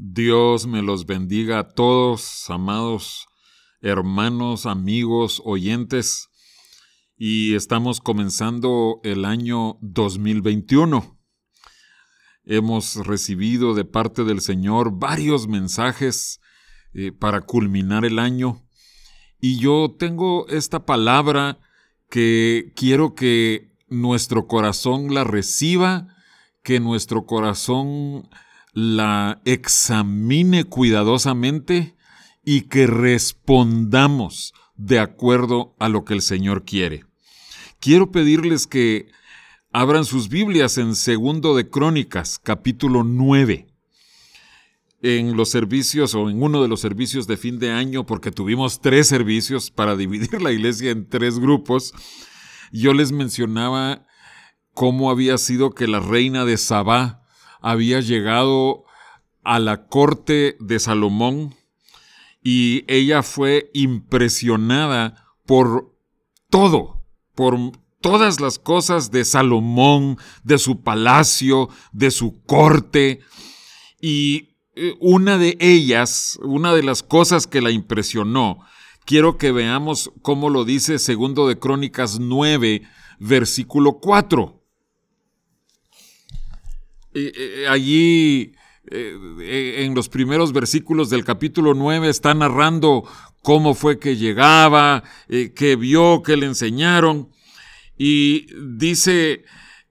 Dios me los bendiga a todos, amados hermanos, amigos, oyentes. Y estamos comenzando el año 2021. Hemos recibido de parte del Señor varios mensajes eh, para culminar el año. Y yo tengo esta palabra que quiero que nuestro corazón la reciba, que nuestro corazón la examine cuidadosamente y que respondamos de acuerdo a lo que el Señor quiere. Quiero pedirles que abran sus Biblias en Segundo de Crónicas, capítulo 9. En los servicios o en uno de los servicios de fin de año, porque tuvimos tres servicios para dividir la iglesia en tres grupos, yo les mencionaba cómo había sido que la reina de Sabá había llegado a la corte de Salomón y ella fue impresionada por todo, por todas las cosas de Salomón, de su palacio, de su corte. Y eh, una de ellas, una de las cosas que la impresionó, quiero que veamos cómo lo dice segundo de Crónicas 9, versículo 4. Eh, allí eh, en los primeros versículos del capítulo 9 está narrando cómo fue que llegaba, eh, qué vio, qué le enseñaron. Y dice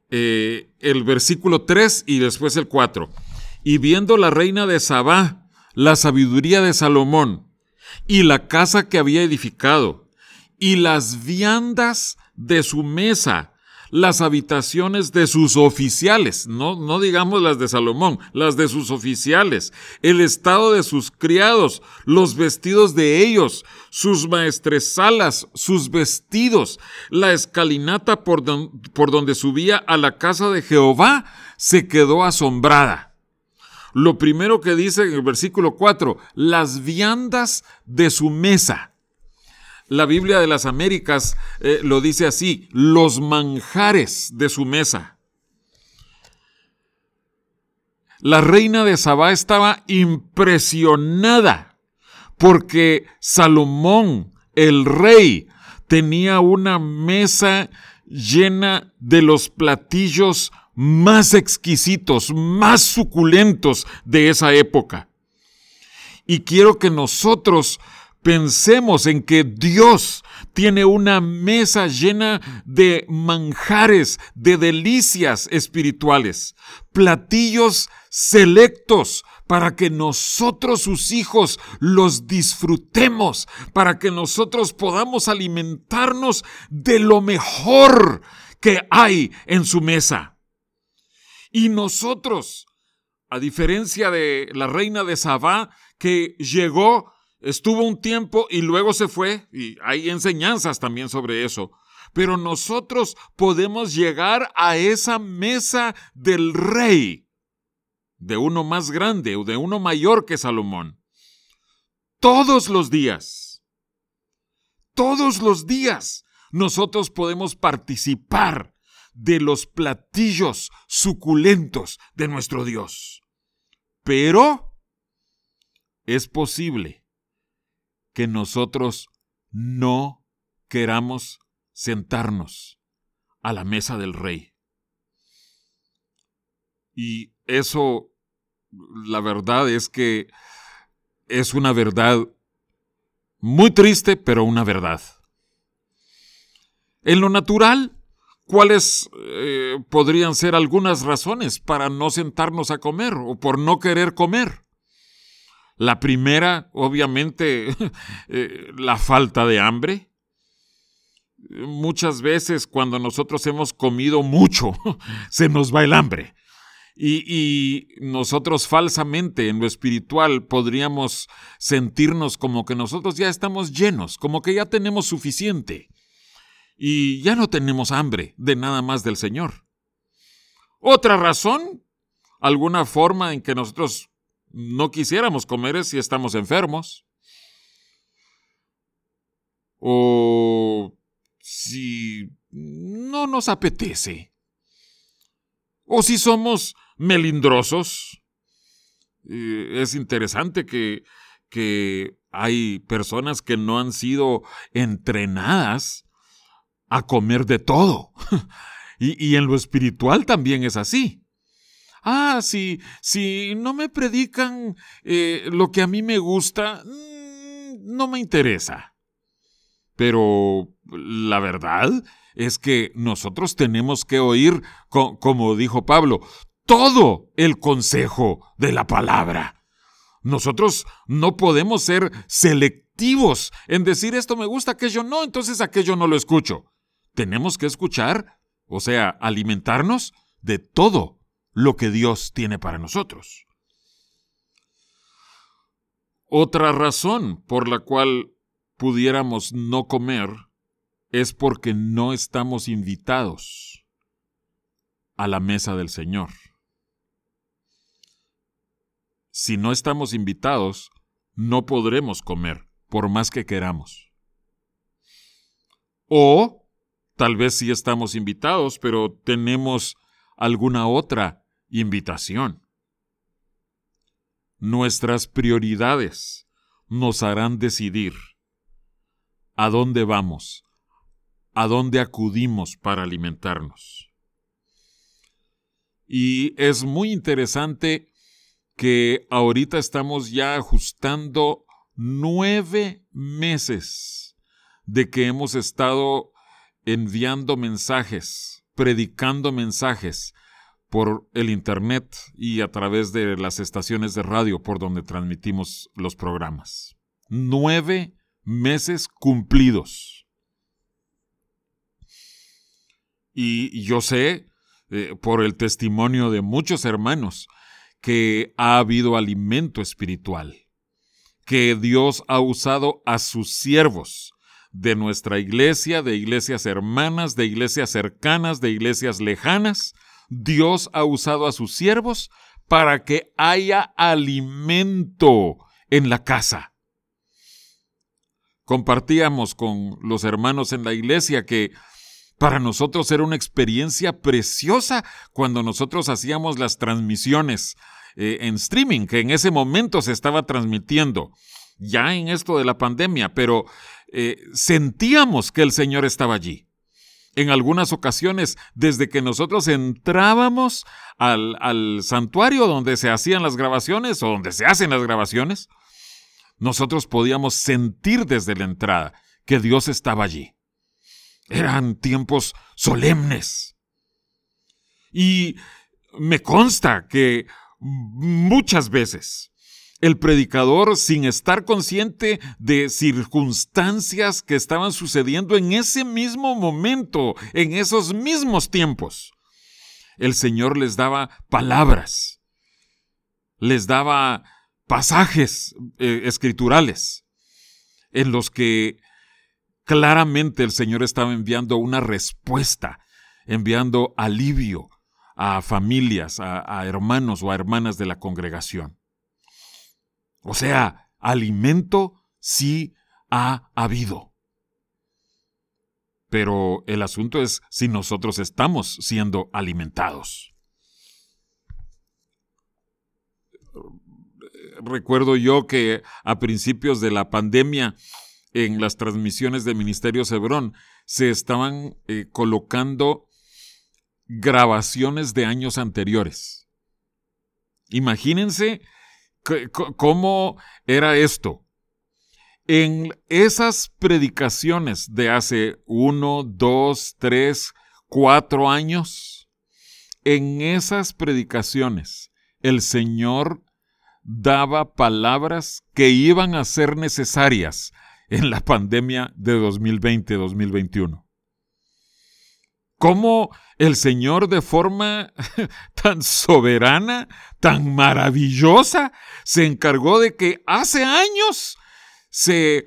el versículo 3 y después el 4. Y viendo la reina de Sabá la sabiduría de Salomón y la casa que había edificado y las viandas de su mesa las habitaciones de sus oficiales, no, no digamos las de Salomón, las de sus oficiales, el estado de sus criados, los vestidos de ellos, sus maestresalas, sus vestidos, la escalinata por, por donde subía a la casa de Jehová, se quedó asombrada. Lo primero que dice en el versículo 4, las viandas de su mesa. La Biblia de las Américas eh, lo dice así, los manjares de su mesa. La reina de Sabá estaba impresionada porque Salomón, el rey, tenía una mesa llena de los platillos más exquisitos, más suculentos de esa época. Y quiero que nosotros Pensemos en que Dios tiene una mesa llena de manjares, de delicias espirituales, platillos selectos para que nosotros sus hijos los disfrutemos, para que nosotros podamos alimentarnos de lo mejor que hay en su mesa. Y nosotros, a diferencia de la reina de Sabá, que llegó Estuvo un tiempo y luego se fue, y hay enseñanzas también sobre eso. Pero nosotros podemos llegar a esa mesa del rey, de uno más grande o de uno mayor que Salomón, todos los días. Todos los días nosotros podemos participar de los platillos suculentos de nuestro Dios. Pero es posible que nosotros no queramos sentarnos a la mesa del rey. Y eso, la verdad es que es una verdad muy triste, pero una verdad. En lo natural, ¿cuáles eh, podrían ser algunas razones para no sentarnos a comer o por no querer comer? La primera, obviamente, eh, la falta de hambre. Muchas veces cuando nosotros hemos comido mucho, se nos va el hambre. Y, y, nosotros falsamente en lo espiritual podríamos sentirnos como que nosotros ya estamos llenos, como que ya tenemos suficiente. Y ya no tenemos hambre de nada más del Señor. Otra razón, alguna forma en que nosotros no quisiéramos comer si estamos enfermos. O si no nos apetece. O si somos melindrosos. Es interesante que, que hay personas que no han sido entrenadas a comer de todo. y, en lo espiritual también es así. Ah, si, no me predican eh, lo que a mí me gusta, mm, no me interesa. Pero la verdad es que nosotros tenemos que oír, como dijo Pablo, todo el consejo de la palabra. Nosotros no podemos ser selectivos en decir esto me gusta, aquello no, entonces aquello no lo escucho. Tenemos que escuchar, o sea, alimentarnos de todo lo que Dios tiene para nosotros. Otra razón por la cual pudiéramos no comer es porque no estamos invitados a la mesa del Señor. Si no estamos invitados, no podremos comer, por más que queramos. O tal vez sí estamos invitados, pero tenemos alguna otra invitación. Nuestras prioridades nos harán decidir a dónde vamos, a dónde acudimos para alimentarnos. Y es muy interesante que ahorita estamos ya ajustando nueve meses de que hemos estado enviando mensajes, predicando mensajes por el Internet y a través de las estaciones de radio por donde transmitimos los programas. Nueve meses cumplidos. Y yo sé, eh, por el testimonio de muchos hermanos, que ha habido alimento espiritual, que Dios ha usado a sus siervos de nuestra iglesia, de iglesias hermanas, de iglesias cercanas, de iglesias lejanas. Dios ha usado a sus siervos para que haya alimento en la casa compartíamos con los hermanos en la iglesia que para nosotros era una experiencia preciosa cuando nosotros hacíamos las transmisiones eh, en streaming, que en ese momento se estaba transmitiendo, ya en esto de la pandemia, pero eh, sentíamos que el Señor estaba allí. En algunas ocasiones, desde que nosotros entrábamos al, al santuario donde se hacían las grabaciones o donde se hacen las grabaciones, nosotros podíamos sentir desde la entrada que Dios estaba allí. Eran tiempos solemnes. Y me consta que muchas veces el predicador, sin estar consciente de circunstancias que estaban sucediendo en ese mismo momento, en esos mismos tiempos, el Señor les daba palabras, les daba pasajes eh, escriturales en los que claramente el Señor estaba enviando una respuesta, enviando alivio a familias, a, hermanos o a hermanas de la congregación. O sea, alimento sí ha habido. Pero el asunto es si nosotros estamos siendo alimentados. recuerdo yo que a principios de la pandemia, en las transmisiones de Ministerio Cebrón, se estaban eh, colocando grabaciones de años anteriores. Imagínense cómo era esto. En esas predicaciones de hace uno, dos, tres, cuatro años, en esas predicaciones, el Señor daba palabras que iban a ser necesarias en la pandemia de 2020-2021. Cómo el Señor de forma tan soberana, tan maravillosa, se encargó de que hace años se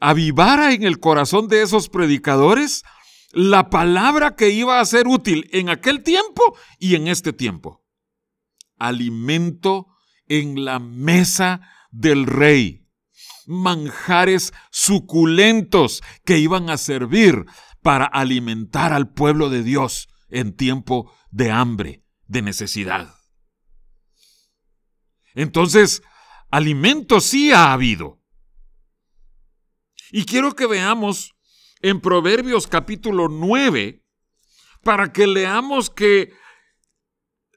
avivara en el corazón de esos predicadores la palabra que iba a ser útil en aquel tiempo y en este tiempo. Alimento en la mesa del rey. Manjares suculentos que iban a servir para alimentar al pueblo de Dios en tiempo de hambre, de necesidad. Entonces, alimento sí ha habido. Y quiero que veamos en Proverbios capítulo 9 para que leamos que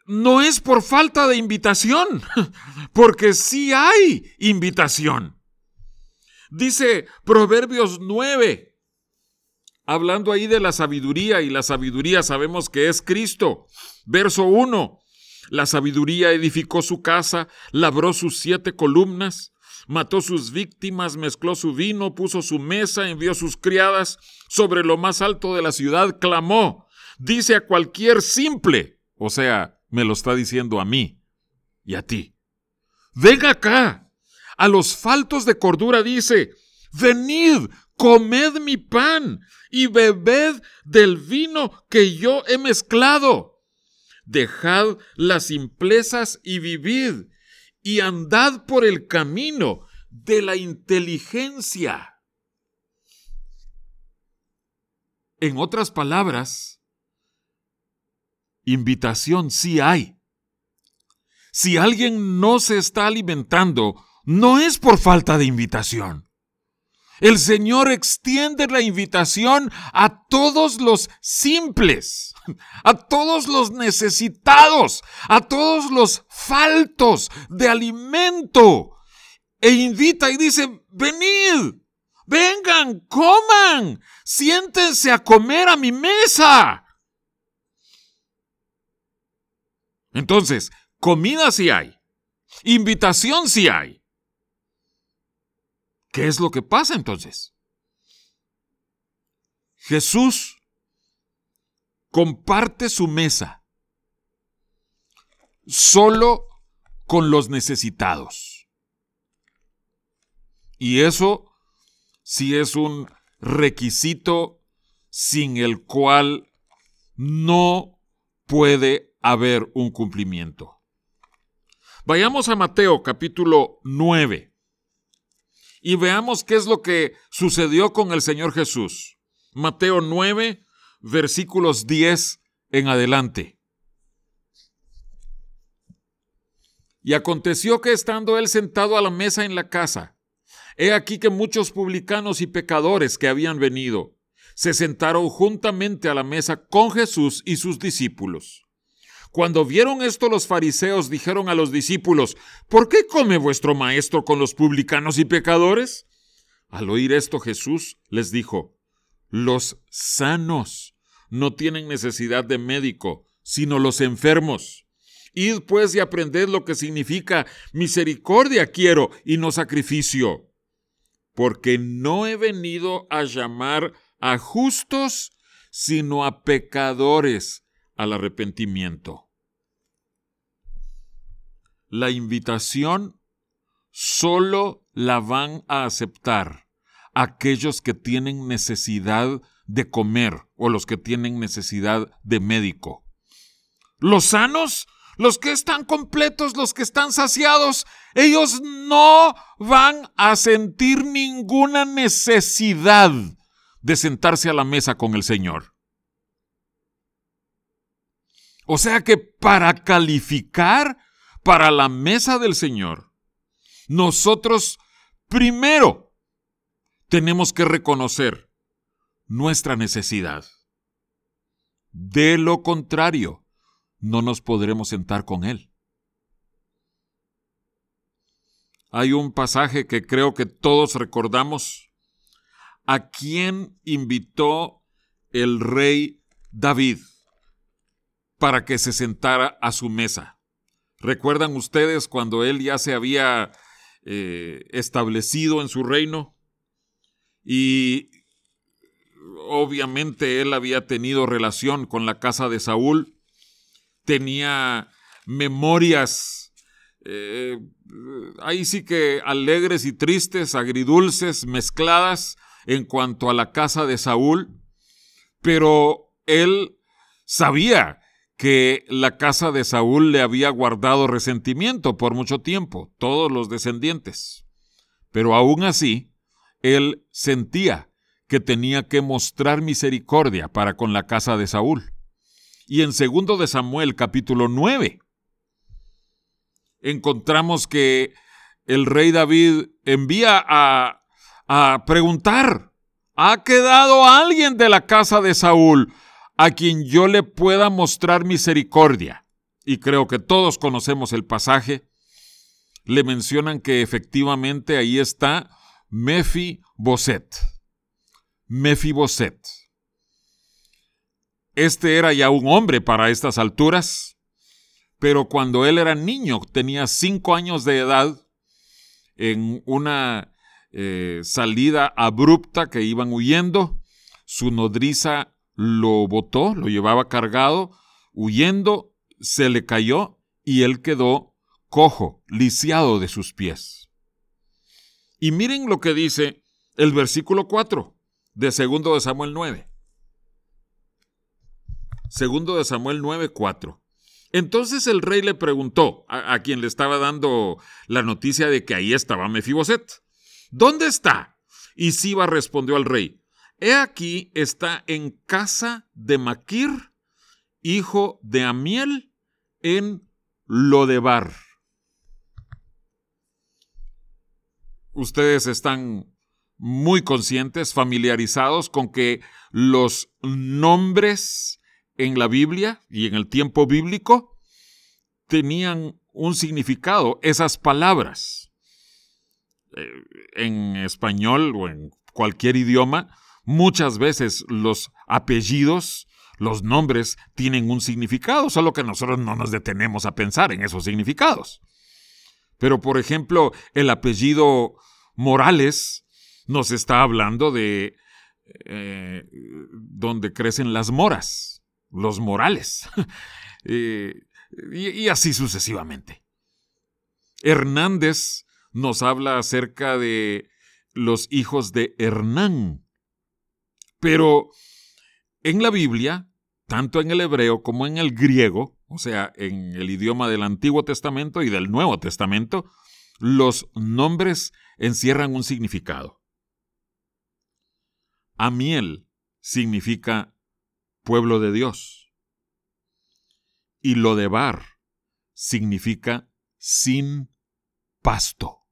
no es por falta de invitación, porque sí hay invitación. Dice Proverbios 9, hablando ahí de la sabiduría, y la sabiduría sabemos que es Cristo. Verso 1, la sabiduría edificó su casa, labró sus siete columnas, mató sus víctimas, mezcló su vino, puso su mesa, envió sus criadas, sobre lo más alto de la ciudad clamó, dice a cualquier simple, o sea, me lo está diciendo a mí y a ti. Venga acá. A los faltos de cordura dice, venid, comed mi pan y bebed del vino que yo he mezclado. Dejad las simplezas y vivid, y andad por el camino de la inteligencia. En otras palabras, invitación sí hay. Si alguien no se está alimentando, no es por falta de invitación. El Señor extiende la invitación a todos los simples, a todos los necesitados, a todos los faltos de alimento. E invita y dice, venid, vengan, coman, siéntense a comer a mi mesa. Entonces, comida sí hay. Invitación sí hay. ¿Qué es lo que pasa entonces? Jesús comparte su mesa solo con los necesitados. Y eso sí es un requisito sin el cual no puede haber un cumplimiento. Vayamos a Mateo capítulo 9 y veamos qué es lo que sucedió con el Señor Jesús. Mateo 9, versículos 10 en adelante. Y aconteció que estando él sentado a la mesa en la casa, he aquí que muchos publicanos y pecadores que habían venido se sentaron juntamente a la mesa con Jesús y sus discípulos. Cuando vieron esto los fariseos dijeron a los discípulos, ¿por qué come vuestro maestro con los publicanos y pecadores? Al oír esto Jesús les dijo, los sanos no tienen necesidad de médico, sino los enfermos. Id pues y aprended lo que significa misericordia quiero y no sacrificio, porque no he venido a llamar a justos, sino a pecadores al arrepentimiento. La invitación solo la van a aceptar aquellos que tienen necesidad de comer o los que tienen necesidad de médico. Los sanos, los que están completos, los que están saciados, ellos no van a sentir ninguna necesidad de sentarse a la mesa con el Señor. O sea que para calificar para la mesa del Señor, nosotros primero tenemos que reconocer nuestra necesidad. De lo contrario, no nos podremos sentar con Él. Hay un pasaje que creo que todos recordamos. ¿A quién invitó el rey David? Para que se sentara a su mesa. ¿Recuerdan ustedes cuando él ya se había eh, establecido en su reino? Y obviamente él había tenido relación con la casa de Saúl, tenía memorias, eh, ahí sí que alegres y tristes, agridulces, mezcladas en cuanto a la casa de Saúl, pero él sabía que la casa de Saúl le había guardado resentimiento por mucho tiempo, todos los descendientes. Pero aún así, él sentía que tenía que mostrar misericordia para con la casa de Saúl. Y en segundo de Samuel capítulo 9, encontramos que el rey David envía a, a preguntar, ¿ha quedado alguien de la casa de Saúl a quien yo le pueda mostrar misericordia? Y creo que todos conocemos el pasaje. Le mencionan que efectivamente ahí está Mefi Boset. Mefi Boset. Este era ya un hombre para estas alturas, pero cuando él era niño, tenía cinco años de edad, en una eh, salida abrupta que iban huyendo, su nodriza lo botó, lo llevaba cargado, huyendo, se le cayó y él quedó cojo, lisiado de sus pies. Y miren lo que dice el versículo 4 de segundo de Samuel 9. Segundo de Samuel 9:4. Entonces el rey le preguntó a, quien le estaba dando la noticia de que ahí estaba Mefiboset, ¿dónde está? Y Siba respondió al rey, he aquí está en casa de Maquir, hijo de Amiel, en Lodebar. Ustedes están muy conscientes, familiarizados con que los nombres en la Biblia y en el tiempo bíblico tenían un significado, esas palabras. Eh, en español o en cualquier idioma, muchas veces los apellidos, los nombres tienen un significado, solo que nosotros no nos detenemos a pensar en esos significados. Pero, por ejemplo, el apellido Morales nos está hablando de eh, donde crecen las moras los morales. Eh, y, así sucesivamente. Hernández nos habla acerca de los hijos de Hernán. Pero en la Biblia, tanto en el hebreo como en el griego, o sea, en el idioma del Antiguo Testamento y del Nuevo Testamento, los nombres encierran un significado. Amiel significa pueblo de Dios. Y lo de bar significa sin pasto.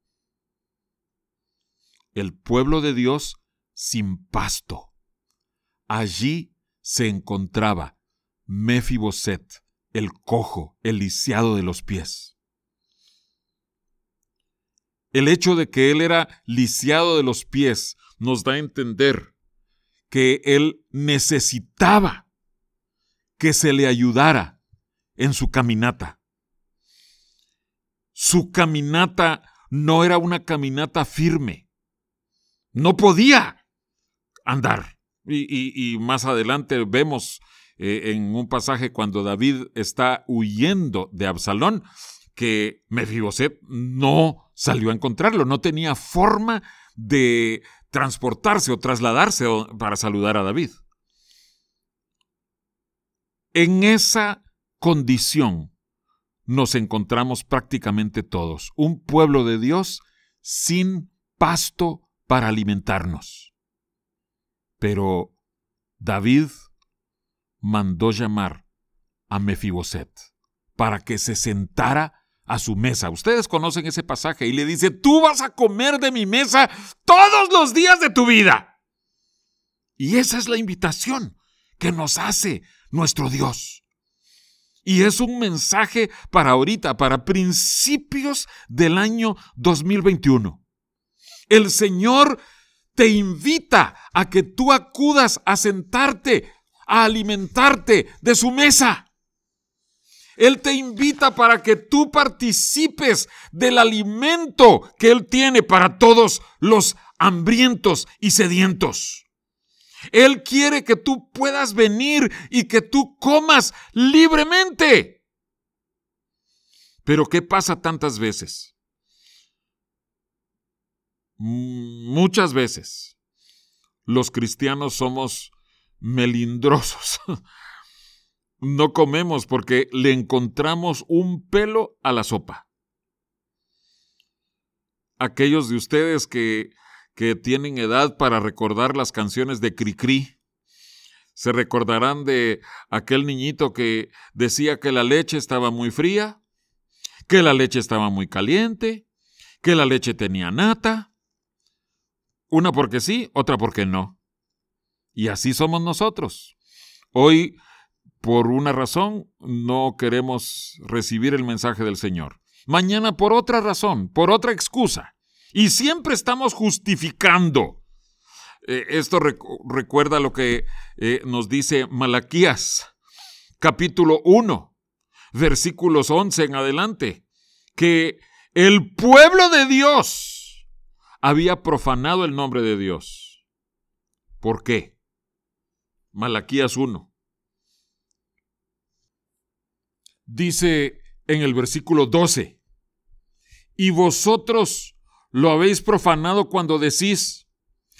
El pueblo de Dios sin pasto. Allí se encontraba Mefiboset, el cojo, el lisiado de los pies. El hecho de que él era lisiado de los pies nos da a entender que él necesitaba que se le ayudara en su caminata. Su caminata no era una caminata firme. No podía andar. Y, más adelante vemos eh, en un pasaje cuando David está huyendo de Absalón que Mefiboset no salió a encontrarlo, no tenía forma de, transportarse o trasladarse para saludar a David. En esa condición nos encontramos prácticamente todos, un pueblo de Dios sin pasto para alimentarnos. Pero David mandó llamar a Mefiboset para que se sentara a su mesa. Ustedes conocen ese pasaje y le dice, tú vas a comer de mi mesa todos los días de tu vida. Y esa es la invitación que nos hace nuestro Dios. Y es un mensaje para ahorita, para principios del año 2021. El Señor te invita a que tú acudas a sentarte, a alimentarte de su mesa. Él te invita para que tú participes del alimento que Él tiene para todos los hambrientos y sedientos. Él quiere que tú puedas venir y que tú comas libremente. Pero ¿qué pasa tantas veces? Muchas veces los cristianos somos melindrosos. no comemos porque le encontramos un pelo a la sopa. Aquellos de ustedes que, que tienen edad para recordar las canciones de Cricri, se recordarán de aquel niñito que decía que la leche estaba muy fría, que la leche estaba muy caliente, que la leche tenía nata. Una porque sí, otra porque no. Y así somos nosotros. Hoy, por una razón, no queremos recibir el mensaje del Señor. Mañana por otra razón, por otra excusa. Y siempre estamos justificando. Eh, esto recuerda lo que eh, nos dice Malaquías, capítulo 1, versículos 11 en adelante, que el pueblo de Dios había profanado el nombre de Dios. ¿Por qué? Malaquías 1. Dice en el versículo 12, y vosotros lo habéis profanado cuando decís,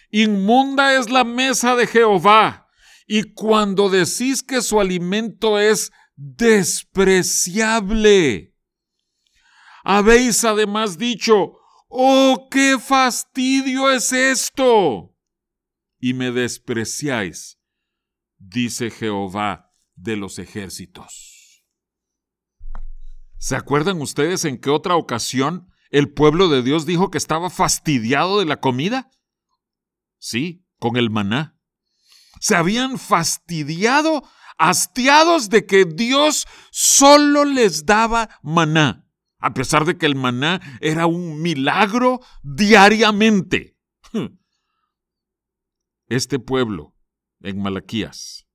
inmunda es la mesa de Jehová, y cuando decís que su alimento es despreciable. Habéis además dicho, oh, qué fastidio es esto. Y me despreciáis, dice Jehová de los ejércitos. ¿Se acuerdan ustedes en qué otra ocasión el pueblo de Dios dijo que estaba fastidiado de la comida? Sí, con el maná. Se habían fastidiado, hastiados de que Dios solo les daba maná, a pesar de que el maná era un milagro diariamente. Este pueblo, en Malaquías,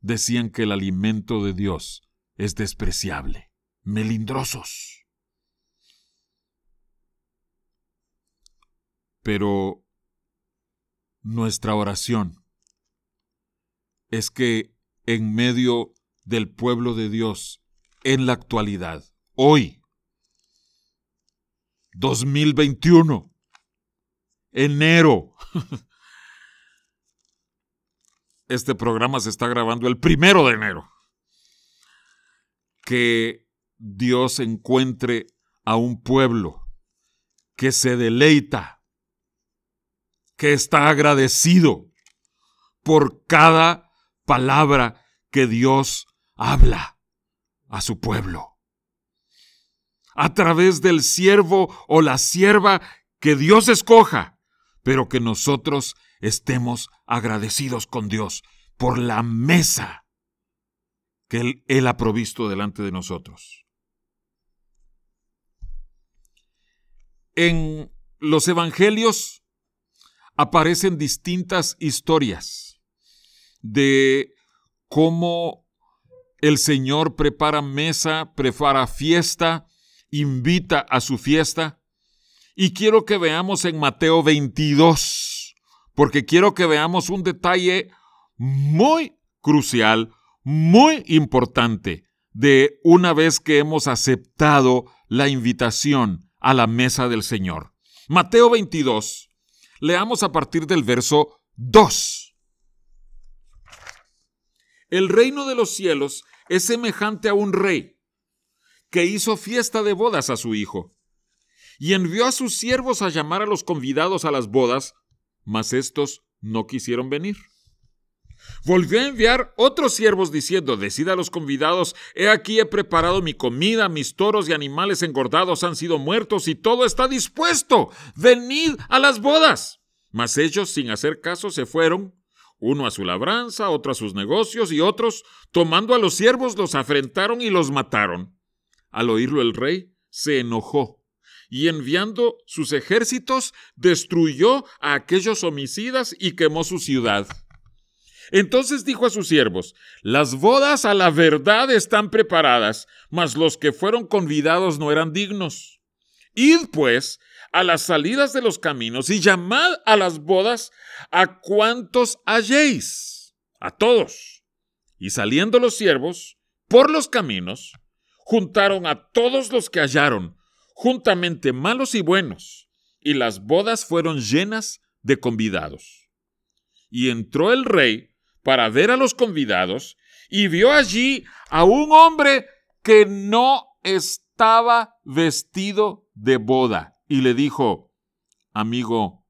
decían que el alimento de Dios es despreciable, melindrosos. Pero nuestra oración es que en medio del pueblo de Dios, en la actualidad, hoy, 2021, enero, este programa se está grabando el primero de enero, que Dios encuentre a un pueblo que se deleita que está agradecido por cada palabra que Dios habla a su pueblo. A través del siervo o la sierva que Dios escoja, pero que nosotros estemos agradecidos con Dios por la mesa que Él, él ha provisto delante de nosotros. En los evangelios aparecen distintas historias de cómo el Señor prepara mesa, prepara fiesta, invita a su fiesta. Y quiero que veamos en Mateo 22, porque quiero que veamos un detalle muy crucial, muy importante, de una vez que hemos aceptado la invitación a la mesa del Señor. Mateo 22, Leamos a partir del verso 2. El reino de los cielos es semejante a un rey que hizo fiesta de bodas a su hijo y envió a sus siervos a llamar a los convidados a las bodas, mas estos no quisieron venir. Volvió a enviar otros siervos diciendo, decida a los convidados, he aquí he preparado mi comida, mis toros y animales engordados han sido muertos y todo está dispuesto, venid a las bodas. Mas ellos, sin hacer caso, se fueron, uno a su labranza, otro a sus negocios, y otros, tomando a los siervos, los afrentaron y los mataron. Al oírlo el rey, se enojó y enviando sus ejércitos, destruyó a aquellos homicidas y quemó su ciudad. Entonces dijo a sus siervos, Las bodas a la verdad están preparadas, mas los que fueron convidados no eran dignos. Id, pues, a las salidas de los caminos y llamad a las bodas a cuantos halléis, a todos. Y saliendo los siervos por los caminos, juntaron a todos los que hallaron, juntamente malos y buenos, y las bodas fueron llenas de convidados. Y entró el rey para ver a los convidados, y vio allí a un hombre que no estaba vestido de boda, y le dijo, Amigo,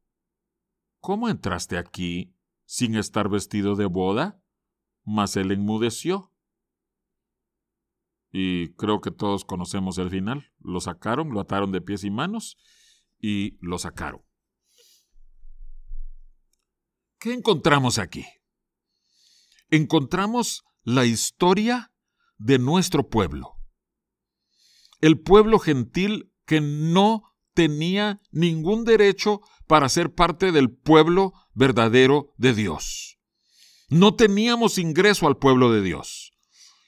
¿cómo entraste aquí sin estar vestido de boda? Mas él enmudeció. y creo que todos conocemos el final. Lo sacaron, lo ataron de pies y manos y lo sacaron. ¿Qué encontramos aquí? Encontramos la historia de nuestro pueblo. El pueblo gentil que no tenía ningún derecho para ser parte del pueblo verdadero de Dios. No teníamos ingreso al pueblo de Dios.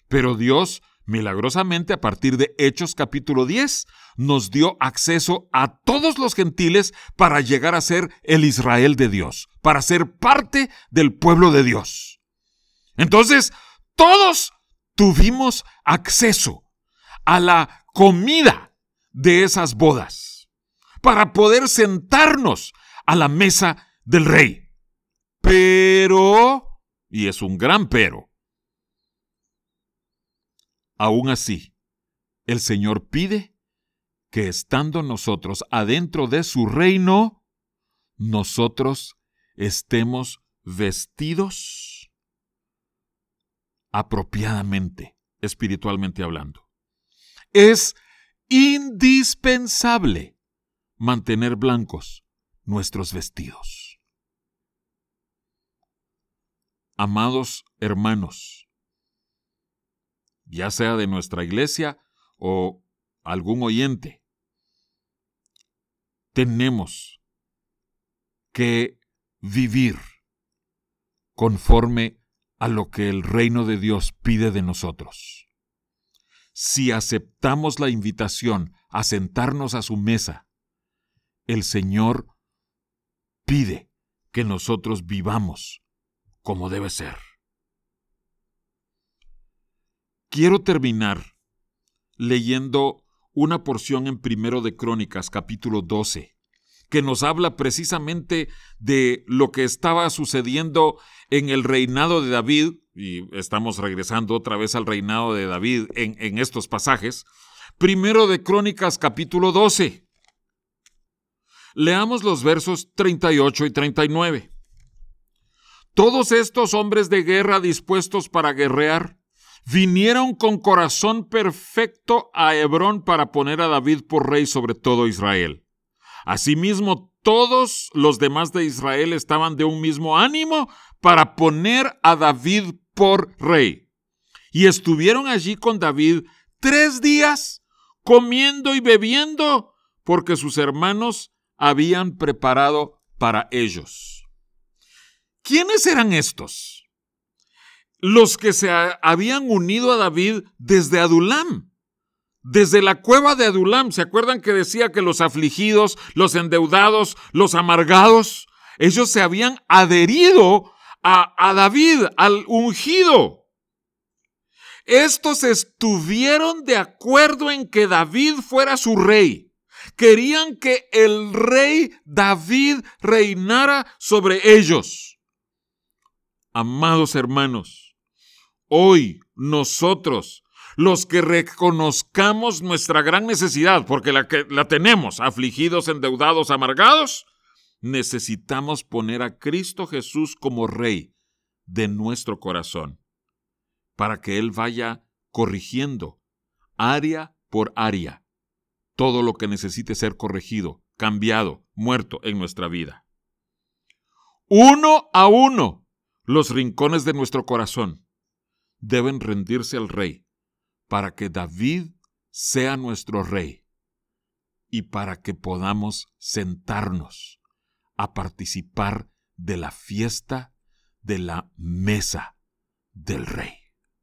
Pero Dios, milagrosamente, a partir de Hechos capítulo 10, nos dio acceso a todos los gentiles para llegar a ser el Israel de Dios, para ser parte del pueblo de Dios. Entonces, todos tuvimos acceso a la comida de esas bodas, para poder sentarnos a la mesa del rey. Pero, y es un gran pero, aún así, el Señor pide que estando nosotros adentro de su reino, nosotros estemos vestidos apropiadamente, espiritualmente hablando. Es indispensable mantener blancos nuestros vestidos. Amados hermanos, ya sea de nuestra iglesia o algún oyente, tenemos que vivir conforme a lo que el reino de Dios pide de nosotros. Si aceptamos la invitación a sentarnos a su mesa, el Señor pide que nosotros vivamos como debe ser. Quiero terminar leyendo una porción en Primero de Crónicas, capítulo 12, que nos habla precisamente de lo que estaba sucediendo en el reinado de David, y estamos regresando otra vez al reinado de David en, estos pasajes. Primero de Crónicas, capítulo 12. Leamos los versos 38 y 39. Todos estos hombres de guerra dispuestos para guerrear vinieron con corazón perfecto a Hebrón para poner a David por rey sobre todo Israel. Asimismo, todos los demás de Israel estaban de un mismo ánimo para poner a David por rey. Y estuvieron allí con David tres días, comiendo y bebiendo, porque sus hermanos habían preparado para ellos. ¿Quiénes eran estos? Los que se habían unido a David desde Adulam. Desde la cueva de Adulam, ¿se acuerdan que decía que los afligidos, los endeudados, los amargados, ellos se habían adherido a, a David, al ungido? Estos estuvieron de acuerdo en que David fuera su rey. Querían que el rey David reinara sobre ellos. Amados hermanos, hoy nosotros, los que reconozcamos nuestra gran necesidad, porque la, tenemos, afligidos, endeudados, amargados, necesitamos poner a Cristo Jesús como Rey de nuestro corazón, para que Él vaya corrigiendo área por área todo lo que necesite ser corregido, cambiado, muerto en nuestra vida. Uno a uno, los rincones de nuestro corazón deben rendirse al Rey para que David sea nuestro Rey y para que podamos sentarnos a participar de la fiesta de la mesa del Rey.